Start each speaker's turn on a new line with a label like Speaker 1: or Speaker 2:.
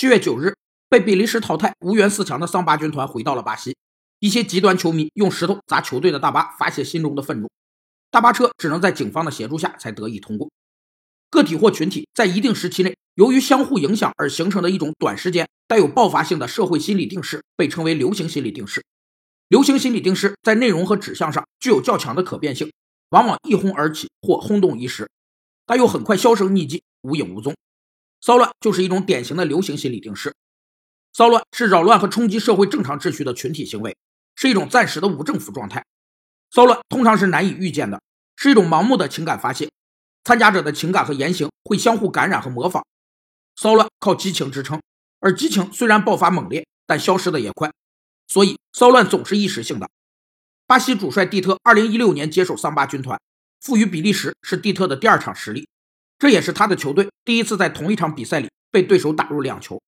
Speaker 1: 七月九日，被比利时淘汰、无缘四强的桑巴军团回到了巴西。一些极端球迷用石头砸球队的大巴，发泄心中的愤怒。大巴车只能在警方的协助下才得以通过。个体或群体在一定时期内，由于相互影响而形成的一种短时间带有爆发性的社会心理定势，被称为流行心理定势。流行心理定势在内容和指向上具有较强的可变性，往往一哄而起或轰动一时，但又很快销声匿迹，无影无踪。骚乱就是一种典型的流行心理定势。骚乱是扰乱和冲击社会正常秩序的群体行为，是一种暂时的无政府状态。骚乱通常是难以预见的，是一种盲目的情感发泄，参加者的情感和言行会相互感染和模仿。骚乱靠激情支撑，而激情虽然爆发猛烈，但消失的也快，所以骚乱总是一时性的。巴西主帅蒂特2016年接手桑巴军团，负于比利时是蒂特的第二场失利，这也是他的球队第一次在同一场比赛里被对手打入两球。